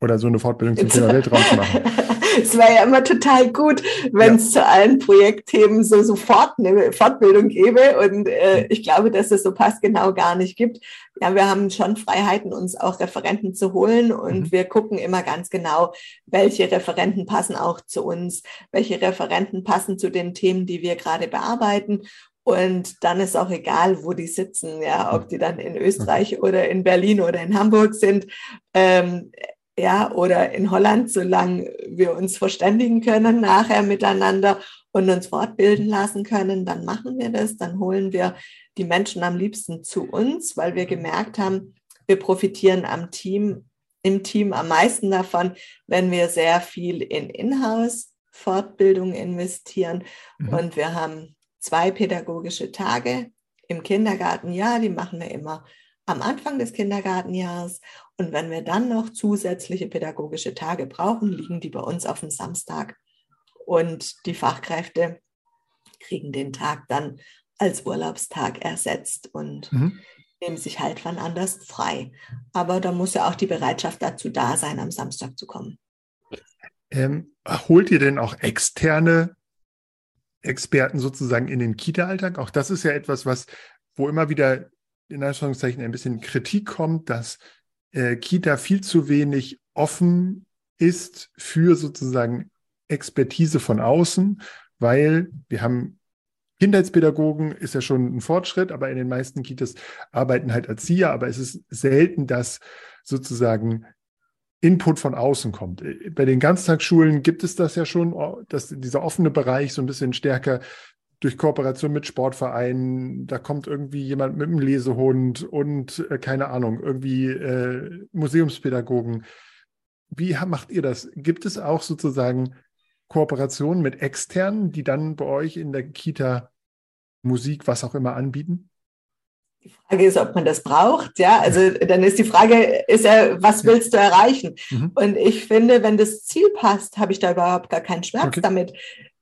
Speaker 1: oder so eine Fortbildung zum Thema Weltraum zu machen. <laughs>
Speaker 3: Es wäre ja immer total gut, wenn es ja. zu allen Projektthemen so sofort eine Fortbildung gäbe. Und äh, ich glaube, dass es so passgenau gar nicht gibt. Ja, wir haben schon Freiheiten, uns auch Referenten zu holen. Und mhm. wir gucken immer ganz genau, welche Referenten passen auch zu uns, welche Referenten passen zu den Themen, die wir gerade bearbeiten. Und dann ist auch egal, wo die sitzen, ja, ob die dann in Österreich oder in Berlin oder in Hamburg sind, ähm, ja, oder in Holland, solange wir uns verständigen können nachher miteinander und uns fortbilden lassen können, dann machen wir das, dann holen wir die Menschen am liebsten zu uns, weil wir gemerkt haben, wir profitieren am Team, im Team am meisten davon, wenn wir sehr viel in Inhouse-Fortbildung investieren. Mhm. Und wir haben zwei pädagogische Tage im Kindergartenjahr, die machen wir immer am Anfang des Kindergartenjahres. Und wenn wir dann noch zusätzliche pädagogische Tage brauchen, liegen die bei uns auf dem Samstag. Und die Fachkräfte kriegen den Tag dann als Urlaubstag ersetzt und mhm. nehmen sich halt wann anders frei. Aber da muss ja auch die Bereitschaft dazu da sein, am Samstag zu kommen.
Speaker 1: Ähm, holt ihr denn auch externe Experten sozusagen in den Kita-Alltag. Auch das ist ja etwas, was, wo immer wieder in Anführungszeichen ein bisschen Kritik kommt, dass äh, Kita viel zu wenig offen ist für sozusagen Expertise von außen, weil wir haben Kindheitspädagogen ist ja schon ein Fortschritt, aber in den meisten Kitas arbeiten halt Erzieher, aber es ist selten, dass sozusagen Input von außen kommt. Bei den Ganztagsschulen gibt es das ja schon, dass dieser offene Bereich so ein bisschen stärker durch Kooperation mit Sportvereinen, da kommt irgendwie jemand mit einem Lesehund und äh, keine Ahnung, irgendwie äh, Museumspädagogen. Wie macht ihr das? Gibt es auch sozusagen Kooperationen mit externen, die dann bei euch in der Kita Musik, was auch immer anbieten?
Speaker 3: Die Frage ist, ob man das braucht. Ja, also dann ist die Frage, ist ja, was willst du erreichen? Mhm. Und ich finde, wenn das Ziel passt, habe ich da überhaupt gar keinen Schmerz okay. damit.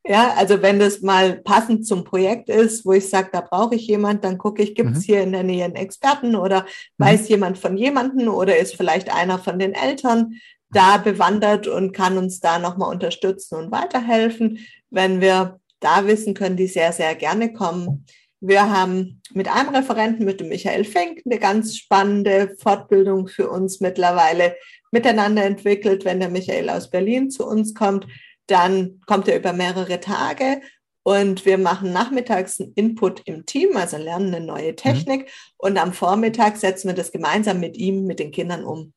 Speaker 3: Ja, also wenn das mal passend zum Projekt ist, wo ich sage, da brauche ich jemand, dann gucke ich, gibt es mhm. hier in der Nähe einen Experten oder mhm. weiß jemand von jemanden oder ist vielleicht einer von den Eltern da bewandert und kann uns da nochmal unterstützen und weiterhelfen. Wenn wir da wissen, können die sehr, sehr gerne kommen. Wir haben mit einem Referenten, mit dem Michael Fink, eine ganz spannende Fortbildung für uns mittlerweile miteinander entwickelt. Wenn der Michael aus Berlin zu uns kommt, dann kommt er über mehrere Tage und wir machen nachmittags einen Input im Team, also lernen eine neue mhm. Technik. Mhm. Und am Vormittag setzen wir das gemeinsam mit ihm, mit den Kindern um.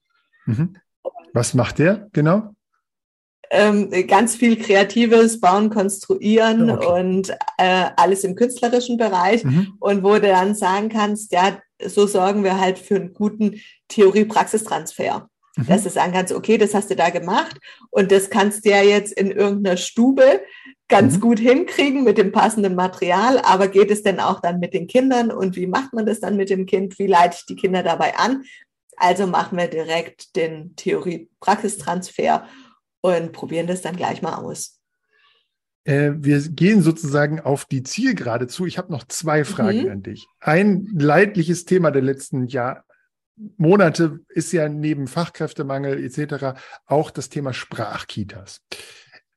Speaker 1: Mhm. Was macht der genau?
Speaker 3: Ähm, ganz viel Kreatives, Bauen, Konstruieren okay. und äh, alles im künstlerischen Bereich. Mhm. Und wo du dann sagen kannst, ja, so sorgen wir halt für einen guten Theorie-Praxistransfer. Mhm. Dass du sagen kannst, okay, das hast du da gemacht und das kannst du ja jetzt in irgendeiner Stube ganz mhm. gut hinkriegen mit dem passenden Material, aber geht es denn auch dann mit den Kindern und wie macht man das dann mit dem Kind? Wie leite ich die Kinder dabei an? Also machen wir direkt den Theorie-Praxistransfer und probieren das dann gleich mal aus.
Speaker 1: Äh, wir gehen sozusagen auf die Zielgerade zu. Ich habe noch zwei Fragen mhm. an dich. Ein leidliches Thema der letzten Jahr, Monate ist ja neben Fachkräftemangel etc. auch das Thema Sprachkitas.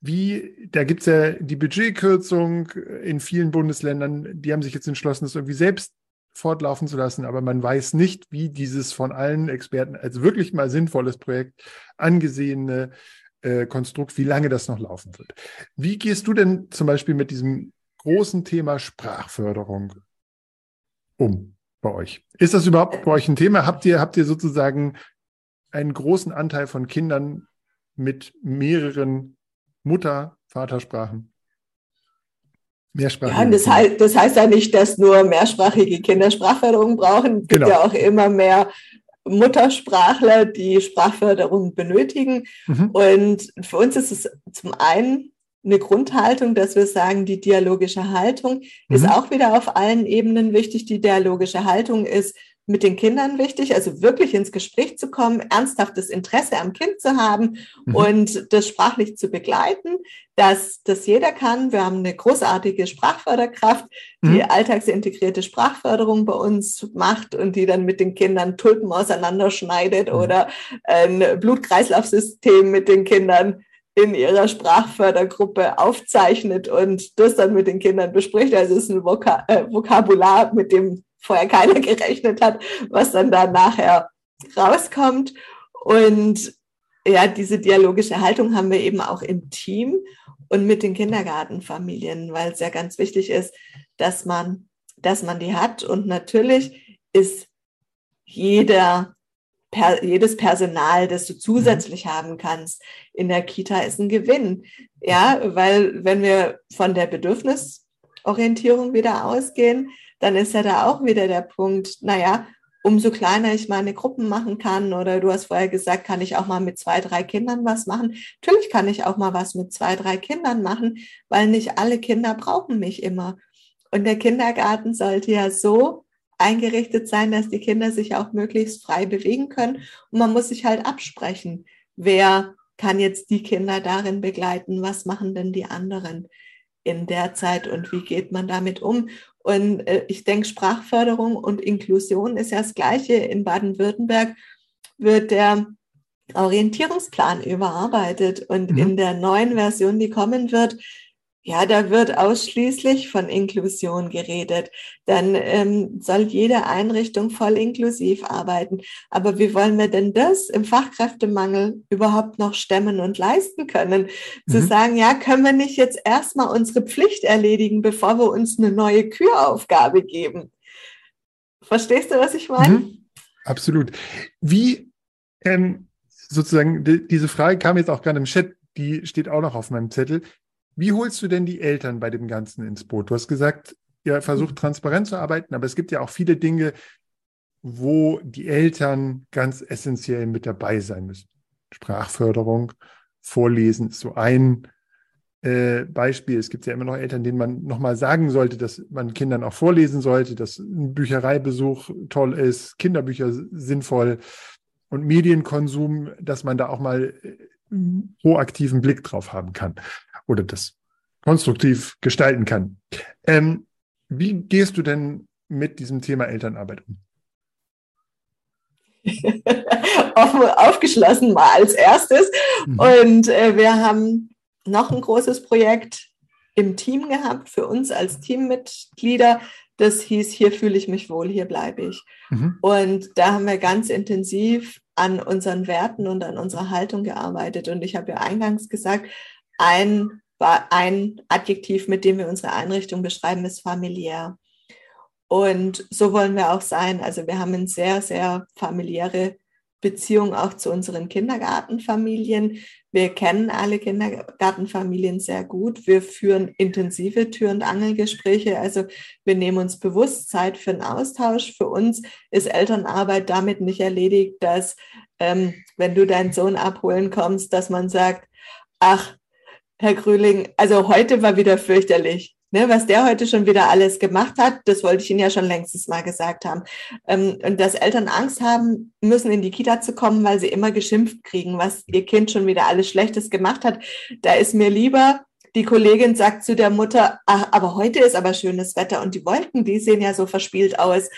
Speaker 1: Wie, da gibt es ja die Budgetkürzung in vielen Bundesländern, die haben sich jetzt entschlossen, das irgendwie selbst fortlaufen zu lassen, aber man weiß nicht, wie dieses von allen Experten als wirklich mal sinnvolles Projekt angesehene äh, Konstrukt, wie lange das noch laufen wird. Wie gehst du denn zum Beispiel mit diesem großen Thema Sprachförderung um bei euch? Ist das überhaupt bei euch ein Thema? Habt ihr, habt ihr sozusagen einen großen Anteil von Kindern mit mehreren Mutter-, Vatersprachen?
Speaker 3: Mehrsprachige. Ja, das heißt, das heißt ja nicht, dass nur mehrsprachige Kinder Sprachförderung brauchen. Es gibt genau. ja auch immer mehr Muttersprachler, die Sprachförderung benötigen. Mhm. Und für uns ist es zum einen eine Grundhaltung, dass wir sagen, die dialogische Haltung mhm. ist auch wieder auf allen Ebenen wichtig. Die dialogische Haltung ist mit den Kindern wichtig, also wirklich ins Gespräch zu kommen, ernsthaftes Interesse am Kind zu haben mhm. und das sprachlich zu begleiten, dass das jeder kann. Wir haben eine großartige Sprachförderkraft, die mhm. alltagsintegrierte Sprachförderung bei uns macht und die dann mit den Kindern Tulpen auseinanderschneidet mhm. oder ein Blutkreislaufsystem mit den Kindern in ihrer Sprachfördergruppe aufzeichnet und das dann mit den Kindern bespricht. Also es ist ein Vokab äh, Vokabular, mit dem vorher keiner <laughs> gerechnet hat, was dann da nachher rauskommt. Und ja, diese dialogische Haltung haben wir eben auch im Team und mit den Kindergartenfamilien, weil es ja ganz wichtig ist, dass man, dass man die hat. Und natürlich ist jeder, per, jedes Personal, das du zusätzlich mhm. haben kannst in der Kita, ist ein Gewinn. Ja, weil wenn wir von der Bedürfnisorientierung wieder ausgehen, dann ist ja da auch wieder der Punkt, naja, umso kleiner ich meine Gruppen machen kann oder du hast vorher gesagt, kann ich auch mal mit zwei, drei Kindern was machen. Natürlich kann ich auch mal was mit zwei, drei Kindern machen, weil nicht alle Kinder brauchen mich immer. Und der Kindergarten sollte ja so eingerichtet sein, dass die Kinder sich auch möglichst frei bewegen können. Und man muss sich halt absprechen, wer kann jetzt die Kinder darin begleiten, was machen denn die anderen in der Zeit und wie geht man damit um. Und äh, ich denke, Sprachförderung und Inklusion ist ja das Gleiche. In Baden-Württemberg wird der Orientierungsplan überarbeitet und mhm. in der neuen Version, die kommen wird, Ja, da wird ausschließlich von Inklusion geredet. Dann ähm, soll jede Einrichtung voll inklusiv arbeiten. Aber wie wollen wir denn das im Fachkräftemangel überhaupt noch stemmen und leisten können? Mhm. Zu sagen, ja, können wir nicht jetzt erstmal unsere Pflicht erledigen, bevor wir uns eine neue Küraufgabe geben? Verstehst du, was ich meine? Mhm.
Speaker 1: Absolut. Wie ähm, sozusagen, die, diese Frage kam jetzt auch gerade im Chat, die steht auch noch auf meinem Zettel. Wie holst du denn die Eltern bei dem Ganzen ins Boot? Du hast gesagt, ihr versucht transparent zu arbeiten, aber es gibt ja auch viele Dinge, wo die Eltern ganz essentiell mit dabei sein müssen. Sprachförderung, Vorlesen ist so ein äh, Beispiel. Es gibt ja immer noch Eltern, denen man nochmal sagen sollte, dass man Kindern auch vorlesen sollte, dass ein Büchereibesuch toll ist, Kinderbücher sinnvoll und Medienkonsum, dass man da auch mal äh, proaktiven Blick drauf haben kann oder das konstruktiv gestalten kann. Ähm, wie gehst du denn mit diesem Thema Elternarbeit um? <laughs>
Speaker 3: Aufgeschlossen mal als erstes. Mhm. Und äh, wir haben noch ein großes Projekt im Team gehabt, für uns als Teammitglieder. Das hieß, hier fühle ich mich wohl, hier bleibe ich. Mhm. Und da haben wir ganz intensiv an unseren Werten und an unserer Haltung gearbeitet. Und ich habe ja eingangs gesagt, ein, ein Adjektiv, mit dem wir unsere Einrichtung beschreiben, ist familiär. Und so wollen wir auch sein. Also wir haben eine sehr, sehr familiäre Beziehung auch zu unseren Kindergartenfamilien. Wir kennen alle Kindergartenfamilien sehr gut. Wir führen intensive Tür- und Angelgespräche. Also wir nehmen uns bewusst Zeit für einen Austausch. Für uns ist Elternarbeit damit nicht erledigt, dass ähm, wenn du deinen Sohn abholen kommst, dass man sagt, ach, Herr Grüling, also heute war wieder fürchterlich. Ne, was der heute schon wieder alles gemacht hat, das wollte ich Ihnen ja schon längstes mal gesagt haben. Ähm, und dass Eltern Angst haben müssen, in die Kita zu kommen, weil sie immer geschimpft kriegen, was ihr Kind schon wieder alles Schlechtes gemacht hat. Da ist mir lieber, die Kollegin sagt zu der Mutter, ach, aber heute ist aber schönes Wetter und die Wolken, die sehen ja so verspielt aus.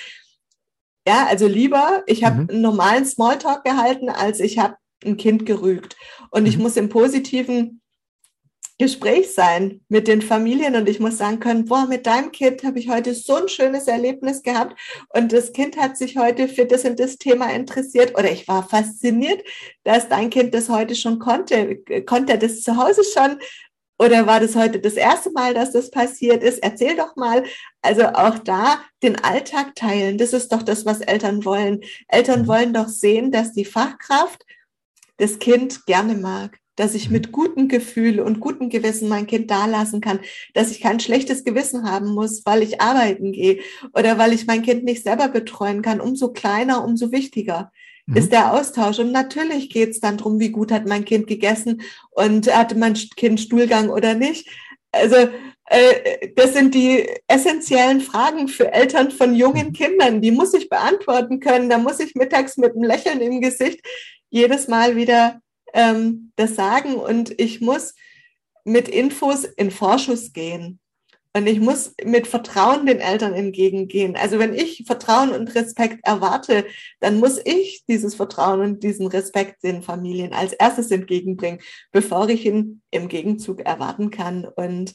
Speaker 3: Ja, also lieber, ich habe mhm. einen normalen Smalltalk gehalten, als ich habe ein Kind gerügt. Und mhm. ich muss im Positiven Gespräch sein mit den Familien und ich muss sagen können, boah, mit deinem Kind habe ich heute so ein schönes Erlebnis gehabt und das Kind hat sich heute für das und das Thema interessiert oder ich war fasziniert, dass dein Kind das heute schon konnte. Konnte er das zu Hause schon oder war das heute das erste Mal, dass das passiert ist? Erzähl doch mal. Also auch da den Alltag teilen. Das ist doch das, was Eltern wollen. Eltern mhm. wollen doch sehen, dass die Fachkraft das Kind gerne mag dass ich mit gutem Gefühl und gutem Gewissen mein Kind dalassen kann, dass ich kein schlechtes Gewissen haben muss, weil ich arbeiten gehe oder weil ich mein Kind nicht selber betreuen kann. Umso kleiner, umso wichtiger mhm. ist der Austausch. Und natürlich geht es dann darum, wie gut hat mein Kind gegessen und hatte mein Kind Stuhlgang oder nicht. Also äh, das sind die essentiellen Fragen für Eltern von jungen mhm. Kindern. Die muss ich beantworten können. Da muss ich mittags mit einem Lächeln im Gesicht jedes Mal wieder ähm, das sagen und ich muss mit Infos in Vorschuss gehen. Und ich muss mit Vertrauen den Eltern entgegengehen. Also wenn ich Vertrauen und Respekt erwarte, dann muss ich dieses Vertrauen und diesen Respekt den Familien als erstes entgegenbringen, bevor ich ihn im Gegenzug erwarten kann. Und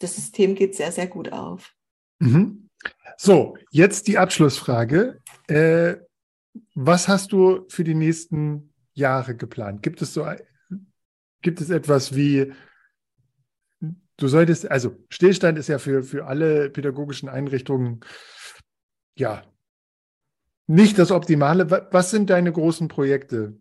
Speaker 3: das System geht sehr, sehr gut auf.
Speaker 1: Mhm. So, jetzt die Abschlussfrage. Äh, was hast du für die nächsten Jahre geplant? Gibt es so, gibt es etwas wie, du solltest, also Stillstand ist ja für, für alle pädagogischen Einrichtungen, ja, nicht das Optimale. Was sind deine großen Projekte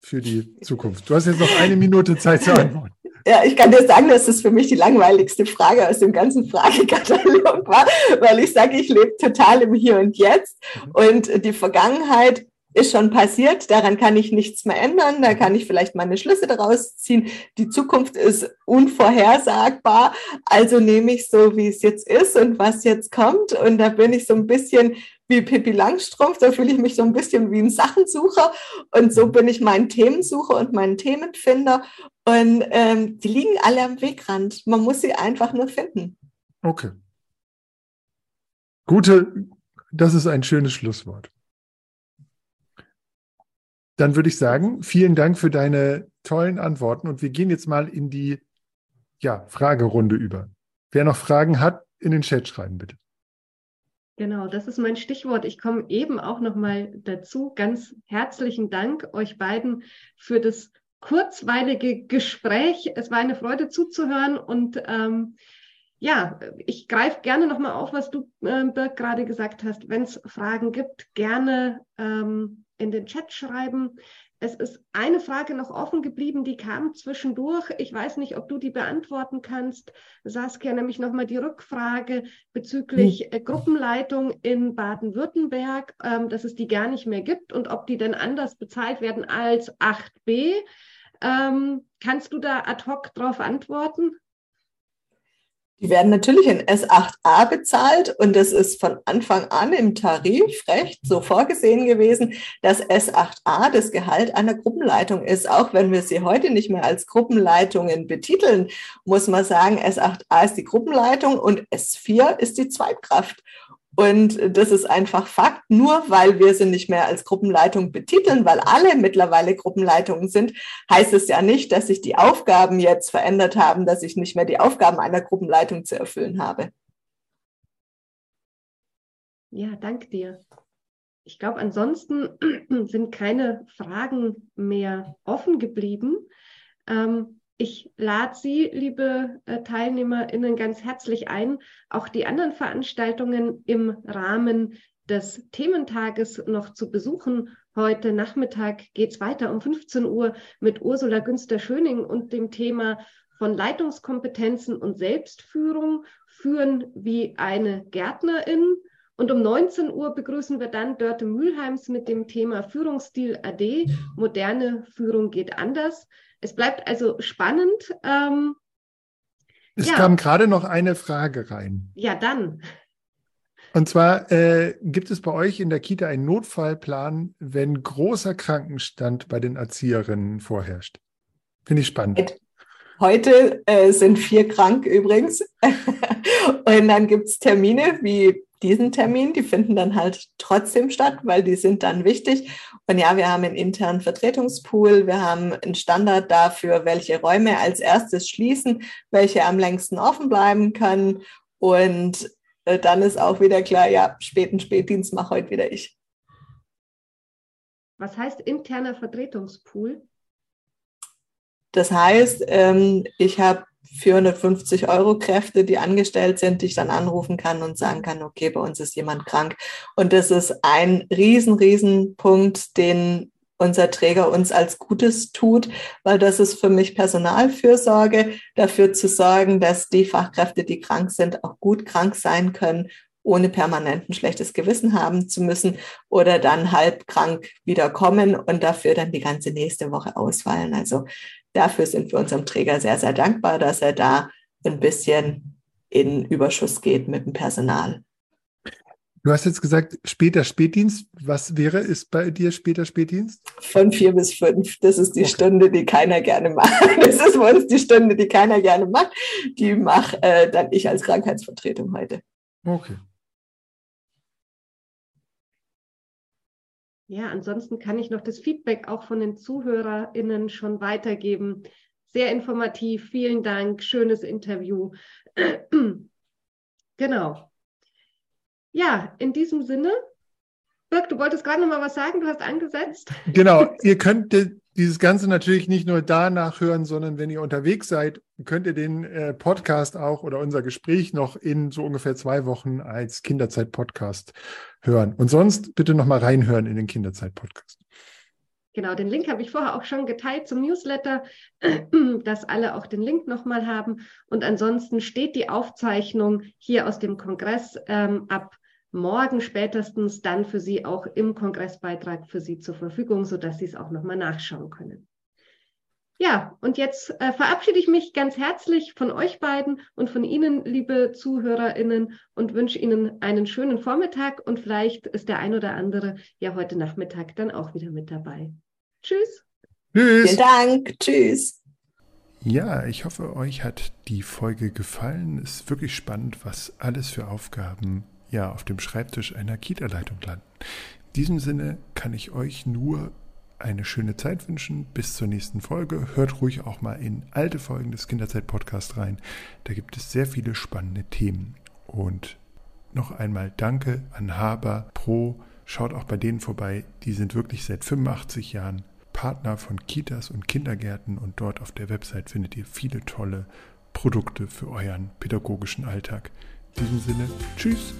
Speaker 1: für die Zukunft? Du hast jetzt noch eine Minute Zeit zu antworten. <laughs>
Speaker 3: Ja, ich kann dir sagen, dass das für mich die langweiligste Frage aus dem ganzen Fragekatalog war, weil ich sage, ich lebe total im Hier und Jetzt mhm. und die Vergangenheit ist schon passiert, daran kann ich nichts mehr ändern, da kann ich vielleicht meine Schlüsse daraus ziehen. Die Zukunft ist unvorhersagbar, also nehme ich so, wie es jetzt ist und was jetzt kommt. Und da bin ich so ein bisschen wie Pippi Langstrumpf, da fühle ich mich so ein bisschen wie ein Sachensucher und so bin ich mein Themensucher und mein Themenfinder. Und ähm, die liegen alle am Wegrand. Man muss sie einfach nur finden.
Speaker 1: Okay. Gute, das ist ein schönes Schlusswort. Dann würde ich sagen, vielen Dank für deine tollen Antworten und wir gehen jetzt mal in die ja, Fragerunde über. Wer noch Fragen hat, in den Chat schreiben, bitte.
Speaker 2: Genau, das ist mein Stichwort. Ich komme eben auch noch mal dazu. Ganz herzlichen Dank euch beiden für das kurzweilige Gespräch. Es war eine Freude zuzuhören und ähm, ja, ich greife gerne noch mal auf, was du, äh, Birg, gerade gesagt hast. Wenn es Fragen gibt, gerne ähm, in den Chat schreiben. Es ist eine Frage noch offen geblieben, die kam zwischendurch. Ich weiß nicht, ob du die beantworten kannst. Saskia, nämlich nochmal die Rückfrage bezüglich hm. Gruppenleitung in Baden-Württemberg, ähm, dass es die gar nicht mehr gibt und ob die denn anders bezahlt werden als 8b. Ähm, kannst du da ad hoc darauf antworten?
Speaker 3: Die werden natürlich in S8a bezahlt und es ist von Anfang an im Tarifrecht so vorgesehen gewesen, dass S8a das Gehalt einer Gruppenleitung ist. Auch wenn wir sie heute nicht mehr als Gruppenleitungen betiteln, muss man sagen, S8a ist die Gruppenleitung und S4 ist die Zweitkraft. Und das ist einfach Fakt. Nur weil wir sie nicht mehr als Gruppenleitung betiteln, weil alle mittlerweile Gruppenleitungen sind, heißt es ja nicht, dass sich die Aufgaben jetzt verändert haben, dass ich nicht mehr die Aufgaben einer Gruppenleitung zu erfüllen habe.
Speaker 2: Ja, danke dir. Ich glaube, ansonsten <clears throat> sind keine Fragen mehr offen geblieben. Ähm, ich lade Sie, liebe äh, TeilnehmerInnen, ganz herzlich ein, auch die anderen Veranstaltungen im Rahmen des Thementages noch zu besuchen. Heute Nachmittag geht es weiter um 15 Uhr mit Ursula Günster-Schöning und dem Thema von Leitungskompetenzen und Selbstführung führen wie eine Gärtnerin. Und um 19 Uhr begrüßen wir dann Dörte Mühlheims mit dem Thema Führungsstil AD. Moderne Führung geht anders. Es bleibt also spannend. Ähm,
Speaker 1: es ja. kam gerade noch eine Frage rein.
Speaker 2: Ja, dann.
Speaker 1: Und zwar äh, gibt es bei euch in der Kita einen Notfallplan, wenn großer Krankenstand bei den Erzieherinnen vorherrscht? Finde ich spannend.
Speaker 3: Heute äh, sind vier krank übrigens. <laughs> Und dann gibt es Termine wie diesen Termin, die finden dann halt trotzdem statt, weil die sind dann wichtig. Und ja, wir haben einen internen Vertretungspool, wir haben einen Standard dafür, welche Räume als erstes schließen, welche am längsten offen bleiben können. Und äh, dann ist auch wieder klar, ja, späten Spätdienst mache heute wieder ich.
Speaker 2: Was heißt interner Vertretungspool?
Speaker 3: Das heißt, ähm, ich habe 450 Euro Kräfte, die angestellt sind, die ich dann anrufen kann und sagen kann, okay, bei uns ist jemand krank. Und das ist ein riesen, riesen Punkt, den unser Träger uns als Gutes tut, weil das ist für mich Personalfürsorge, dafür zu sorgen, dass die Fachkräfte, die krank sind, auch gut krank sein können, ohne permanent ein schlechtes Gewissen haben zu müssen oder dann halb krank wiederkommen und dafür dann die ganze nächste Woche ausfallen. Also dafür sind wir unserem Träger sehr, sehr dankbar, dass er da ein bisschen in Überschuss geht mit dem Personal.
Speaker 1: Du hast jetzt gesagt, später Spätdienst. Was wäre, ist bei dir später Spätdienst?
Speaker 3: Von vier bis fünf. Das ist die okay. Stunde, die keiner gerne macht. <laughs> Das ist bei uns die Stunde, die keiner gerne macht. Die mache äh, dann ich als Krankheitsvertretung heute.
Speaker 1: Okay.
Speaker 2: Ja, ansonsten kann ich noch das Feedback auch von den ZuhörerInnen schon weitergeben. Sehr informativ, vielen Dank, schönes Interview. <clears throat> genau. Ja, in diesem Sinne, Birk, du wolltest gerade noch mal was sagen, du hast angesetzt.
Speaker 1: Genau, ihr könnt dieses Ganze natürlich nicht nur danach hören, sondern wenn ihr unterwegs seid, könnt ihr den äh, Podcast auch oder unser Gespräch noch in so ungefähr zwei Wochen als Kinderzeit-Podcast hören. Und sonst bitte noch mal reinhören in den Kinderzeit-Podcast.
Speaker 2: Genau, den Link habe ich vorher auch schon geteilt zum Newsletter, <clears throat> dass alle auch den Link nochmal haben. Und ansonsten steht die Aufzeichnung hier aus dem Kongress ähm, ab morgen spätestens dann für Sie auch im Kongressbeitrag für Sie zur Verfügung, sodass Sie es auch nochmal nachschauen können. Ja, und jetzt äh, verabschiede ich mich ganz herzlich von euch beiden und von Ihnen, liebe ZuhörerInnen, und wünsche Ihnen einen schönen Vormittag und vielleicht ist der ein oder andere ja heute Nachmittag dann auch wieder mit dabei. Tschüss.
Speaker 3: Tschüss. Vielen Dank. Tschüss.
Speaker 1: Ja, ich hoffe, euch hat die Folge gefallen. Es ist wirklich spannend, was alles für Aufgaben ja auf dem Schreibtisch einer Kita-Leitung landen. In diesem Sinne kann ich euch nur eine schöne Zeit wünschen. Bis zur nächsten Folge. Hört ruhig auch mal in alte Folgen des Kinderzeit-Podcasts rein. Da gibt es sehr viele spannende Themen. Und noch einmal Danke an Haber Pro. Schaut auch bei denen vorbei. Die sind wirklich seit 85 Jahren Partner von Kitas und Kindergärten und dort auf der Website findet ihr viele tolle Produkte für euren pädagogischen Alltag. In diesem Sinne, tschüss!